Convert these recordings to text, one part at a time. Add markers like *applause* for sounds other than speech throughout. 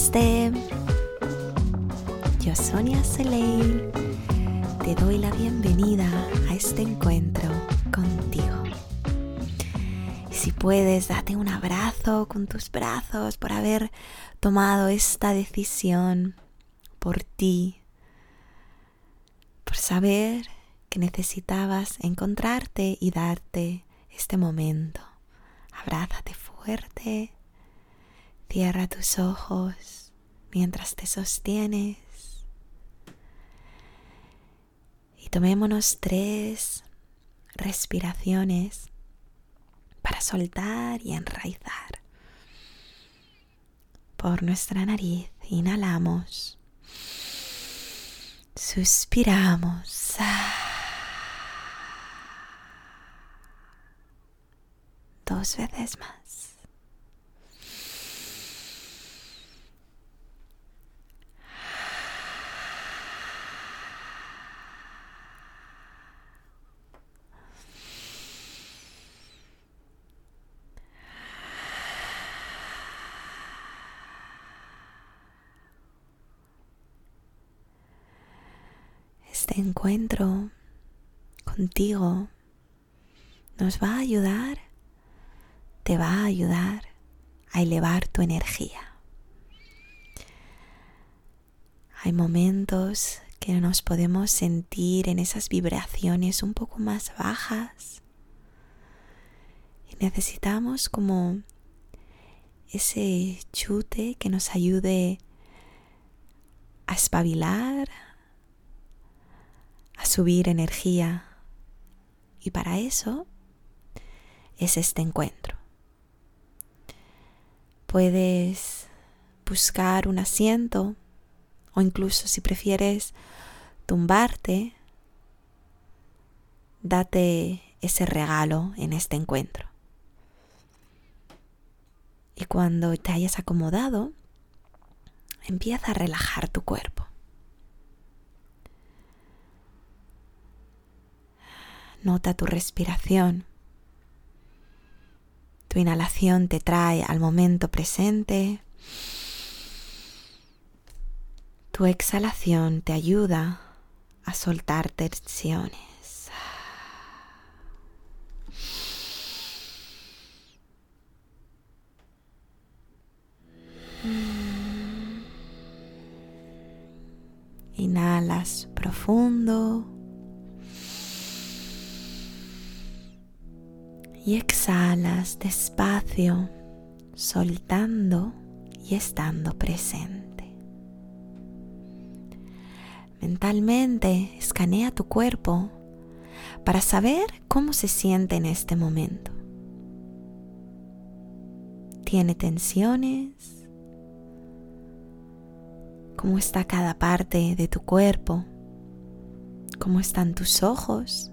Namaste. Yo, Sonia Soleil, te doy la bienvenida a este encuentro contigo. Si puedes, date un abrazo con tus brazos por haber tomado esta decisión por ti, por saber que necesitabas encontrarte y darte este momento. Abrázate fuerte, cierra tus ojos mientras te sostienes y tomémonos tres respiraciones para soltar y enraizar. Por nuestra nariz inhalamos, suspiramos. Dos veces más. Este encuentro contigo nos va a ayudar, te va a ayudar a elevar tu energía. Hay momentos que nos podemos sentir en esas vibraciones un poco más bajas y necesitamos como ese chute que nos ayude a espabilar, a subir energía. Y para eso es este encuentro. Puedes buscar un asiento o incluso si prefieres tumbarte, date ese regalo en este encuentro. Y cuando te hayas acomodado, empieza a relajar tu cuerpo. Nota tu respiración. Tu inhalación te trae al momento presente. Tu exhalación te ayuda a soltar tensiones. Inhalas profundo. Y exhalas despacio, soltando y estando presente. Mentalmente escanea tu cuerpo para saber cómo se siente en este momento. ¿Tiene tensiones? ¿Cómo está cada parte de tu cuerpo? ¿Cómo están tus ojos?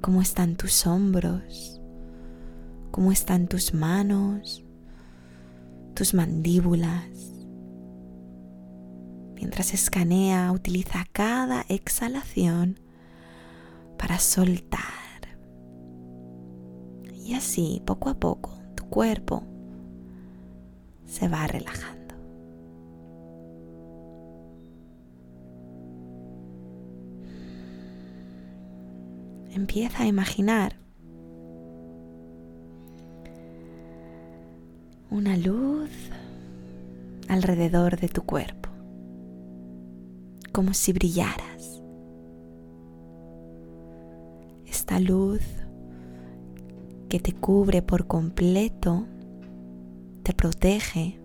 Cómo están tus hombros, cómo están tus manos, tus mandíbulas. Mientras escanea, utiliza cada exhalación para soltar. Y así, poco a poco, tu cuerpo se va relajando. Empieza a imaginar una luz alrededor de tu cuerpo, como si brillaras. Esta luz que te cubre por completo, te protege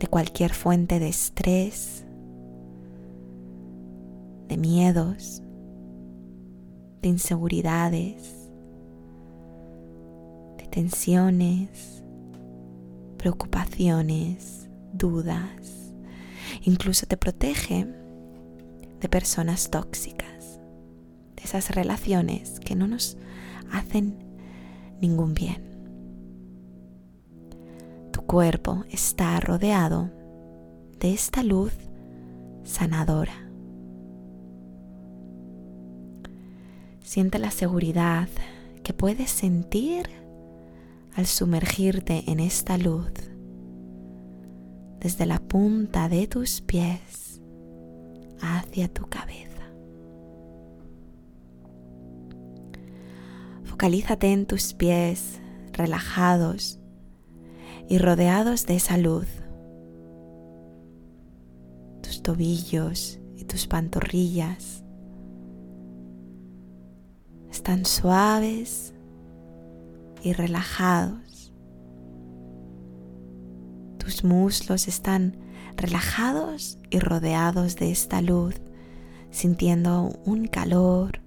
de cualquier fuente de estrés, de miedos, de inseguridades, de tensiones, preocupaciones, dudas. Incluso te protege de personas tóxicas, de esas relaciones que no nos hacen ningún bien. Tu cuerpo está rodeado de esta luz sanadora Siente la seguridad que puedes sentir al sumergirte en esta luz desde la punta de tus pies hacia tu cabeza. Focalízate en tus pies relajados y rodeados de esa luz. Tus tobillos y tus pantorrillas están suaves y relajados. Tus muslos están relajados y rodeados de esta luz, sintiendo un calor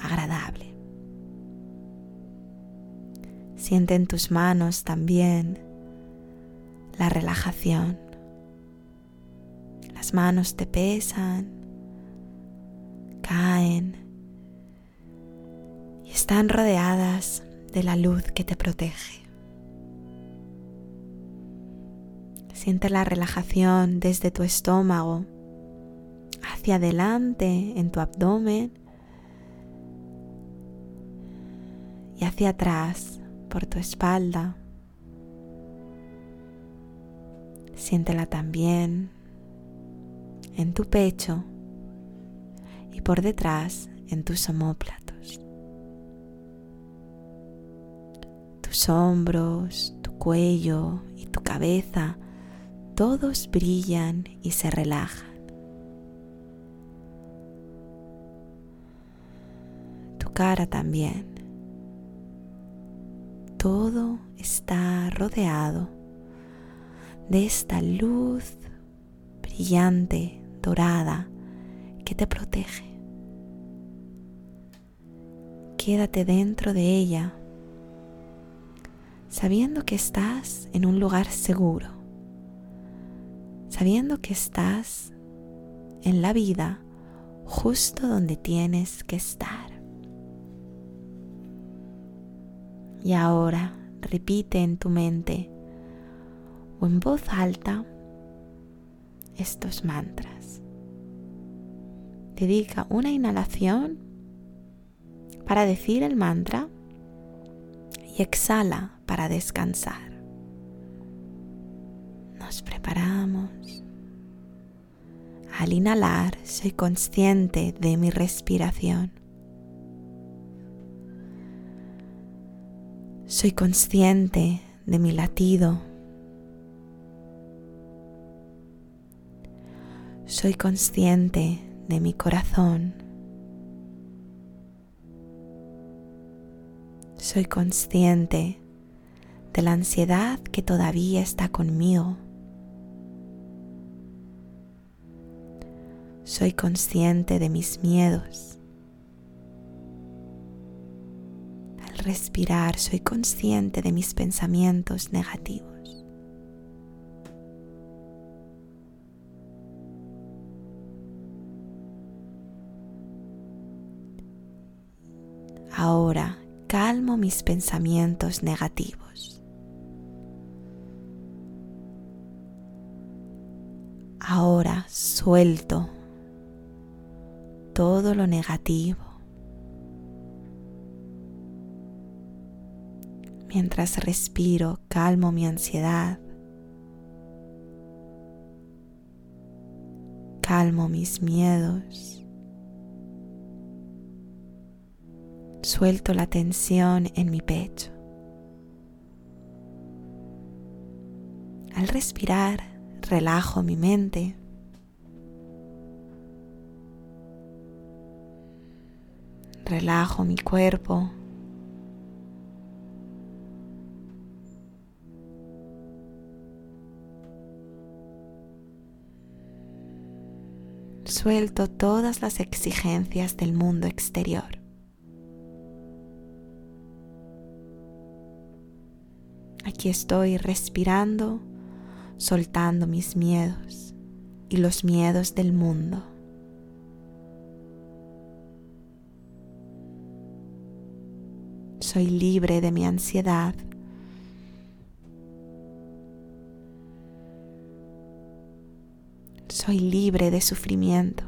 agradable. Siente en tus manos también la relajación. Las manos te pesan, caen están rodeadas de la luz que te protege. Siente la relajación desde tu estómago hacia adelante en tu abdomen y hacia atrás por tu espalda. Siéntela también en tu pecho y por detrás en tus omóplatos. Tus hombros, tu cuello y tu cabeza, todos brillan y se relajan. Tu cara también todo está rodeado de esta luz brillante, dorada, que te protege. Quédate dentro de ella, sabiendo que estás en un lugar seguro, sabiendo que estás en la vida justo donde tienes que estar. Y ahora repite en tu mente o en voz alta estos mantras. Dedica una inhalación para decir el mantra exhala para descansar. Nos preparamos. Al inhalar soy consciente de mi respiración. Soy consciente de mi latido. Soy consciente de mi corazón. Soy consciente de la ansiedad que todavía está conmigo. Soy consciente de mis miedos. respirar soy consciente de mis pensamientos negativos. Ahora calmo mis pensamientos negativos. Ahora suelto todo lo negativo Mientras respiro, calmo mi ansiedad. Calmo mis miedos. Suelto la tensión en mi pecho. Al respirar, relajo mi mente. Relajo mi cuerpo. suelto todas las exigencias del mundo exterior. Aquí estoy respirando, soltando mis miedos y los miedos del mundo. Soy libre de mi ansiedad soy libre de sufrimiento.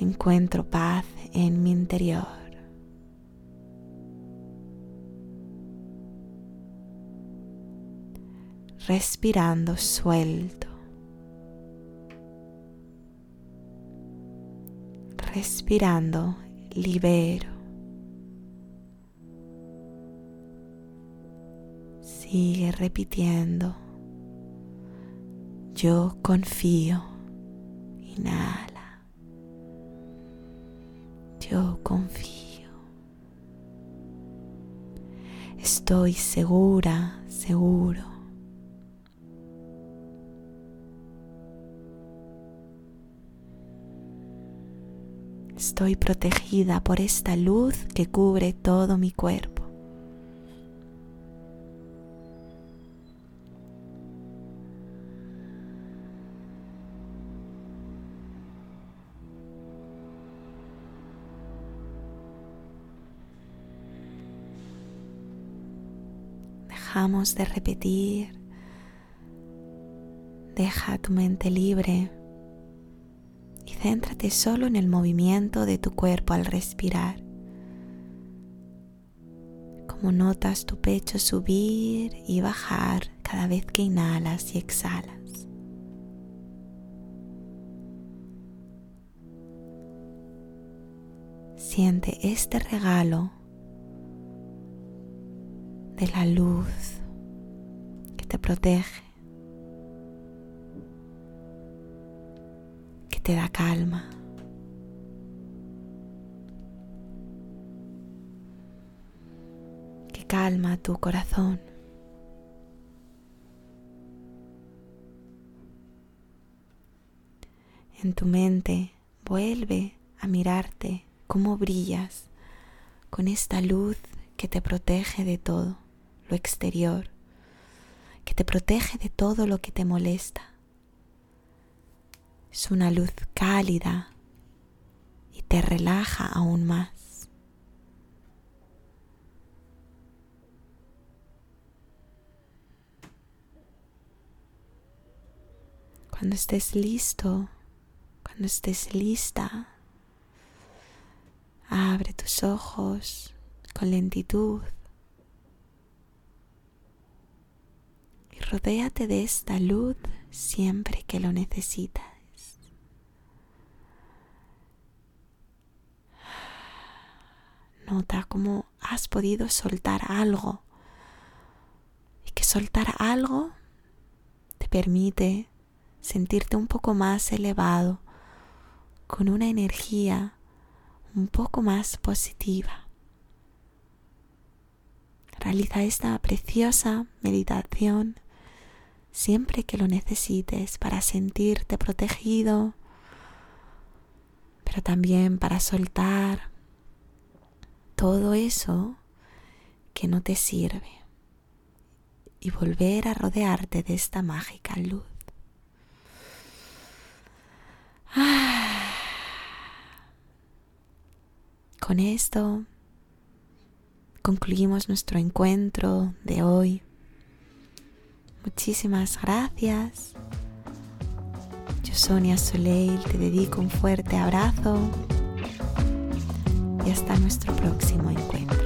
Encuentro paz en mi interior. Respirando suelto. Respirando libero. Sigue repitiendo. Yo confío. Inhala. Yo confío. Estoy segura, seguro. Estoy protegida por esta luz que cubre todo mi cuerpo. Dejamos de repetir. Deja tu mente libre céntrate solo en el movimiento de tu cuerpo al respirar. Como notas tu pecho subir y bajar cada vez que inhalas y exhalas. Siente este regalo de la luz que te protege te da calma. Que calma tu corazón. En tu mente vuelve a mirarte cómo brillas con esta luz que te protege de todo lo exterior, que te protege de todo lo que te molesta es una luz cálida y te relaja aún más. Cuando estés listo, cuando estés lista, abre tus ojos con lentitud y rodéate de esta luz siempre que lo necesitas. Nota cómo has podido soltar algo y que soltar algo te permite sentirte un poco más elevado, con una energía un poco más positiva. Realiza esta preciosa meditación siempre que lo necesites para sentirte protegido, pero también para soltar todo eso que no te sirve y volver a rodearte de esta mágica luz. *sighs* Con esto concluimos nuestro encuentro de hoy. Muchísimas gracias. Yo, Sonia Soleil, te dedico un fuerte abrazo y hasta nuestro próximo encuentro.